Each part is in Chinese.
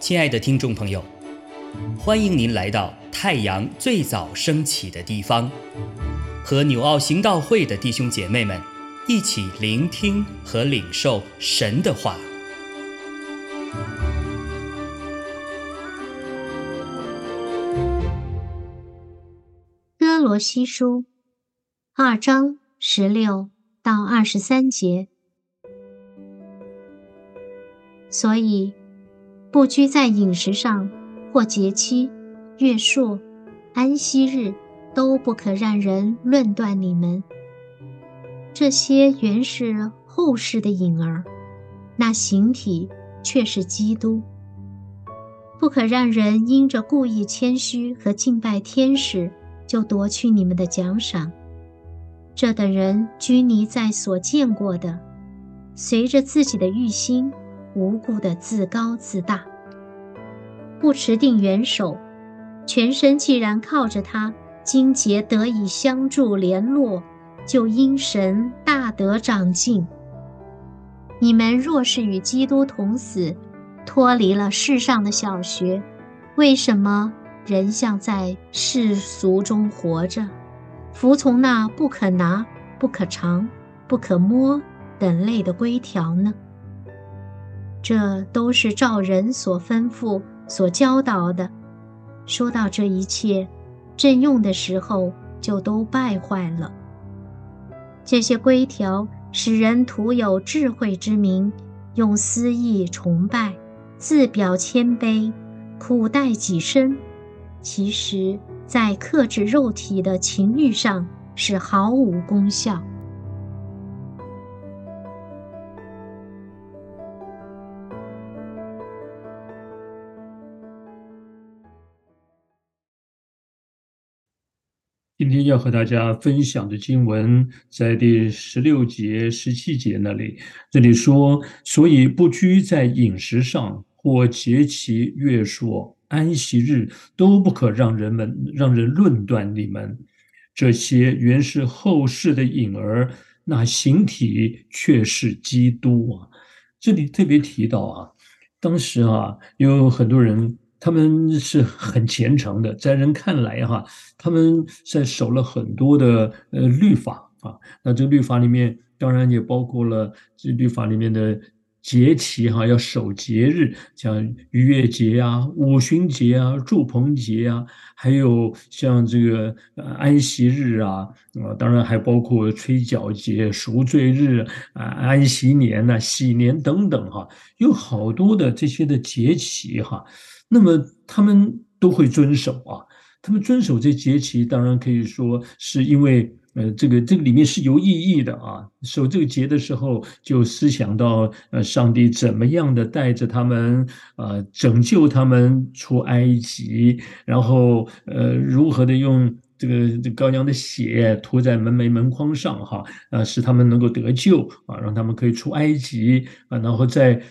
亲爱的听众朋友，欢迎您来到太阳最早升起的地方，和纽奥行道会的弟兄姐妹们一起聆听和领受神的话。哥罗西书二章十六到二十三节，所以。不拘在饮食上，或节期、月数、安息日，都不可让人论断你们。这些原是后世的影儿，那形体却是基督。不可让人因着故意谦虚和敬拜天使，就夺去你们的奖赏。这等人拘泥在所见过的，随着自己的欲心。无故的自高自大，不持定元首，全身既然靠着他，筋节得以相助联络，就因神大得长进。你们若是与基督同死，脱离了世上的小学，为什么仍像在世俗中活着，服从那不可拿、不可尝、不可摸等类的规条呢？这都是照人所吩咐、所教导的。说到这一切，正用的时候就都败坏了。这些规条使人徒有智慧之名，用私意崇拜，自表谦卑，苦待己身。其实，在克制肉体的情欲上是毫无功效。今天要和大家分享的经文在第十六节、十七节那里。这里说：“所以不拘在饮食上，或节期、月数、安息日，都不可让人们让人论断你们。这些原是后世的影儿，那形体却是基督啊！”这里特别提到啊，当时啊，有很多人。他们是很虔诚的，在人看来哈，他们在守了很多的呃律法啊。那这个律法里面当然也包括了这律法里面的节期哈，要守节日，像逾越节啊、五旬节啊、祝棚节啊，还有像这个安息日啊，啊，当然还包括吹角节、赎罪日啊、安息年呐、喜年等等哈，有好多的这些的节期哈。那么他们都会遵守啊，他们遵守这节期，当然可以说是因为，呃，这个这个里面是有意义的啊。守这个节的时候，就思想到，呃，上帝怎么样的带着他们，呃，拯救他们出埃及，然后，呃，如何的用这个这羔羊的血涂在门楣门框上，哈，啊，使他们能够得救啊，让他们可以出埃及啊，然后在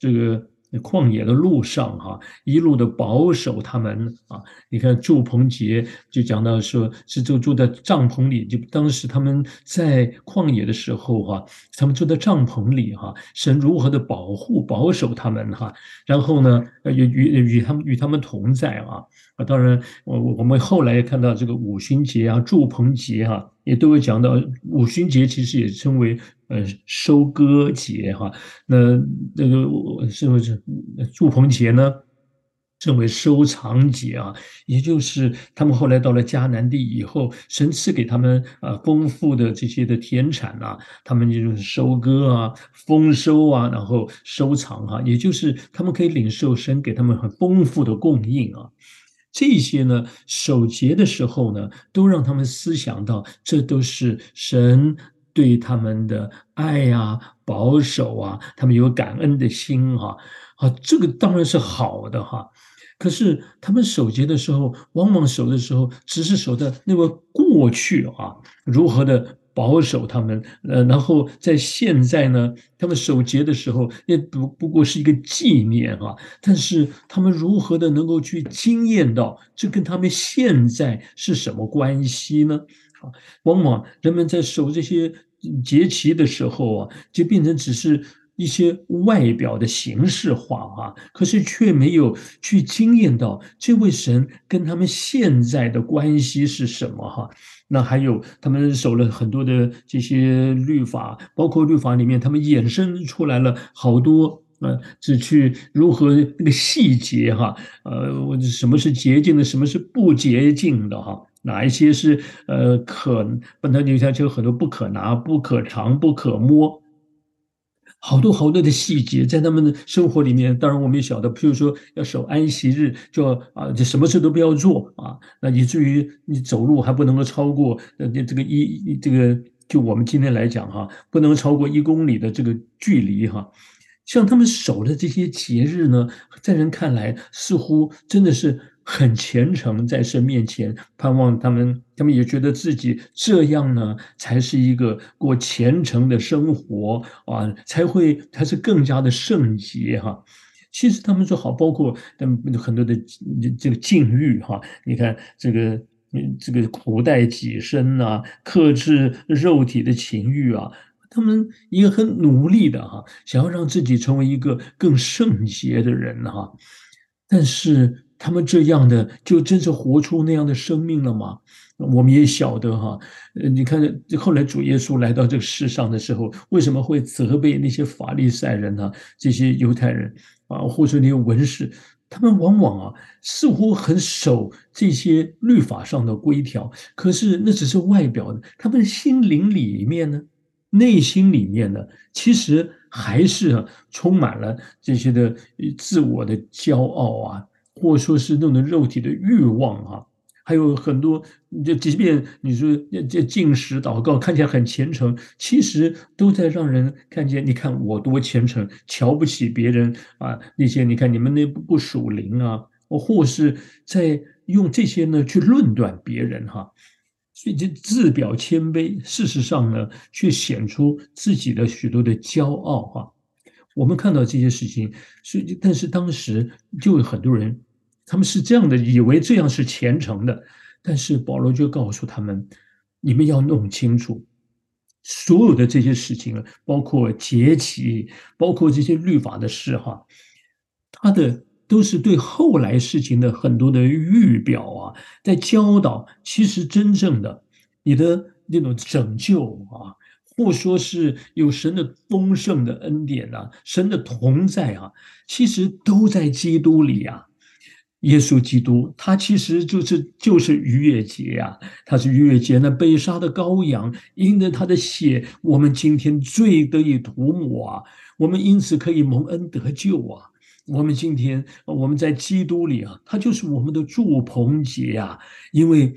这个。旷野的路上，哈，一路的保守他们啊。你看，祝棚节就讲到说，是就住在帐篷里。就当时他们在旷野的时候，哈，他们住在帐篷里，哈，神如何的保护、保守他们，哈。然后呢，与与与他们与他们同在啊。啊，当然，我我我们后来也看到这个五旬节啊、祝棚节哈，也都会讲到五旬节，其实也称为呃收割节哈。那那个是不是祝棚节呢？称为收藏节啊，也就是他们后来到了迦南地以后，神赐给他们啊丰富的这些的田产啊，他们就是收割啊、丰收啊，然后收藏哈，也就是他们可以领受神给他们很丰富的供应啊。这些呢，守节的时候呢，都让他们思想到，这都是神对他们的爱呀、保守啊，他们有感恩的心哈。啊，这个当然是好的哈。可是他们守节的时候，往往守的时候，只是守的那个过去啊，如何的。保守他们，呃，然后在现在呢，他们守节的时候也不不过是一个纪念啊。但是他们如何的能够去惊艳到，这跟他们现在是什么关系呢？啊，往往人们在守这些节期的时候啊，就变成只是一些外表的形式化啊，可是却没有去经验到这位神跟他们现在的关系是什么哈。那还有他们守了很多的这些律法，包括律法里面，他们衍生出来了好多呃，只去如何那个细节哈，呃，什么是洁净的，什么是不洁净的哈。哪一些是呃可本来留下就很多不可拿、不可尝、不可摸，好多好多的细节在他们的生活里面。当然我们也晓得，譬如说要守安息日，就啊，就什么事都不要做啊，那以至于你走路还不能够超过呃这个一这个就我们今天来讲哈，不能超过一公里的这个距离哈。像他们守的这些节日呢，在人看来似乎真的是。很虔诚，在神面前盼望他们，他们也觉得自己这样呢，才是一个过虔诚的生活啊，才会才是更加的圣洁哈。其实他们说好，包括他们很多的这个禁欲哈，你看这个这个苦待己身呐，克制肉体的情欲啊，他们也很努力的哈，想要让自己成为一个更圣洁的人哈，但是。他们这样的就真是活出那样的生命了吗？我们也晓得哈，呃，你看后来主耶稣来到这个世上的时候，为什么会责备那些法利赛人呢？这些犹太人啊，或者那些文士，他们往往啊似乎很守这些律法上的规条，可是那只是外表的，他们心灵里面呢，内心里面呢，其实还是充满了这些的自我的骄傲啊。或说是那种肉体的欲望啊，还有很多，就即便你说这进食祷告看起来很虔诚，其实都在让人看见，你看我多虔诚，瞧不起别人啊，那些你看你们那不不属灵啊，或是在用这些呢去论断别人哈，所以这自表谦卑，事实上呢却显出自己的许多的骄傲哈。我们看到这些事情，所以但是当时就有很多人，他们是这样的，以为这样是虔诚的。但是保罗就告诉他们：你们要弄清楚，所有的这些事情，包括节期，包括这些律法的事，哈，他的都是对后来事情的很多的预表啊，在教导。其实真正的你的那种拯救啊。或说是有神的丰盛的恩典呐，神的同在啊，其实都在基督里啊。耶稣基督他其实就是就是逾越节啊，他是逾越节那被杀的羔羊，因着他的血，我们今天罪得以涂抹啊，我们因此可以蒙恩得救啊。我们今天我们在基督里啊，他就是我们的祝棚节啊，因为。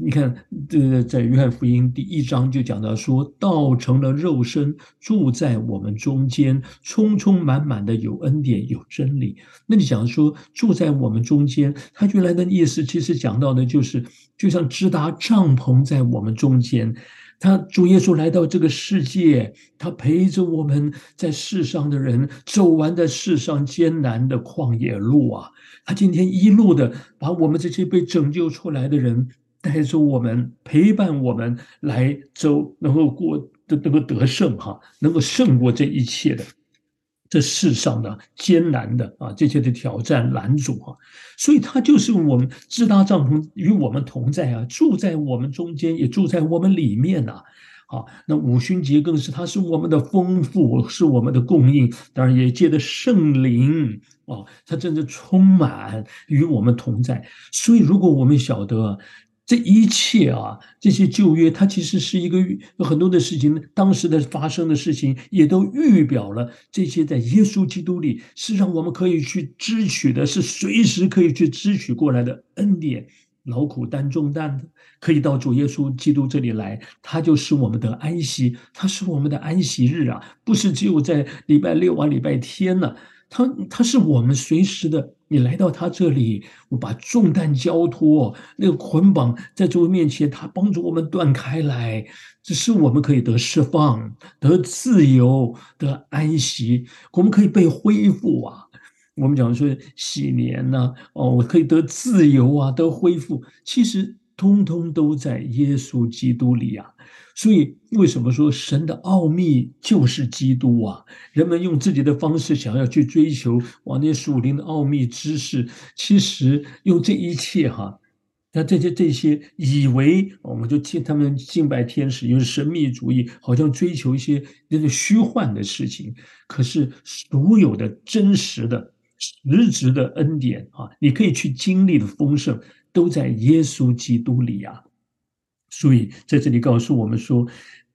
你看，这在约翰福音第一章就讲到说，道成了肉身，住在我们中间，充充满满的有恩典有真理。那你讲说住在我们中间，他原来的意思其实讲到的就是，就像直达帐篷在我们中间，他主耶稣来到这个世界，他陪着我们在世上的人走完在世上艰难的旷野路啊，他今天一路的把我们这些被拯救出来的人。带着我们，陪伴我们来走，能够过的能够得胜哈，能够胜过这一切的这世上的艰难的啊，这些的挑战拦阻哈，所以他就是我们自搭帐篷与我们同在啊，住在我们中间，也住在我们里面呐。好，那五旬节更是，它是我们的丰富，是我们的供应，当然也借着圣灵啊，它真的充满与我们同在。所以，如果我们晓得。这一切啊，这些旧约，它其实是一个有很多的事情，当时的发生的事情，也都预表了这些在耶稣基督里是让我们可以去支取的，是随时可以去支取过来的恩典。劳苦担重担的，可以到主耶稣基督这里来，他就是我们的安息，他是我们的安息日啊，不是只有在礼拜六啊、礼拜天呢。他他是我们随时的，你来到他这里，我把重担交托，那个捆绑在主面前，他帮助我们断开来，只是我们可以得释放、得自由、得安息，我们可以被恢复啊。我们讲说喜年呢，哦，我可以得自由啊，得恢复。其实通通都在耶稣基督里啊。所以，为什么说神的奥秘就是基督啊？人们用自己的方式想要去追求往那属灵的奥秘知识，其实用这一切哈，那这些这些以为我们就敬他们敬拜天使，用神秘主义，好像追求一些那个虚幻的事情。可是，所有的真实的、实质的恩典啊，你可以去经历的丰盛，都在耶稣基督里啊。所以在这里告诉我们说，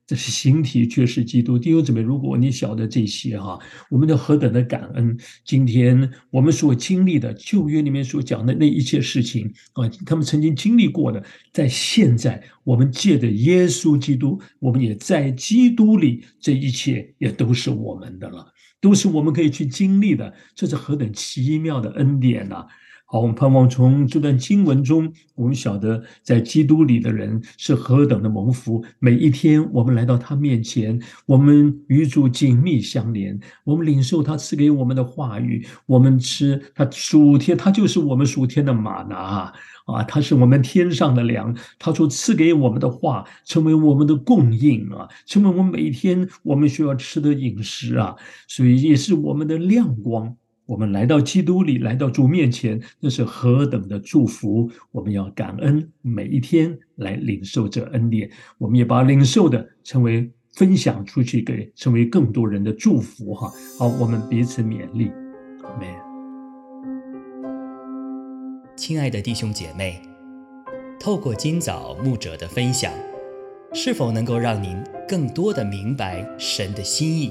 这是形体却是基督弟兄姊妹。如果你晓得这些哈，我们的何等的感恩！今天我们所经历的旧约里面所讲的那一切事情啊，他们曾经经历过的，在现在我们借着耶稣基督，我们也在基督里，这一切也都是我们的了，都是我们可以去经历的。这是何等奇妙的恩典呐！好，我们盼望从这段经文中，我们晓得在基督里的人是何等的蒙福。每一天，我们来到他面前，我们与主紧密相连，我们领受他赐给我们的话语，我们吃他属天，他就是我们属天的马拿啊，他是我们天上的粮，他所赐给我们的话，成为我们的供应啊，成为我们每天我们需要吃的饮食啊，所以也是我们的亮光。我们来到基督里，来到主面前，那是何等的祝福！我们要感恩每一天来领受这恩典，我们也把领受的成为分享出去，给成为更多人的祝福。哈，好，我们彼此勉励。阿亲爱的弟兄姐妹，透过今早牧者的分享，是否能够让您更多的明白神的心意？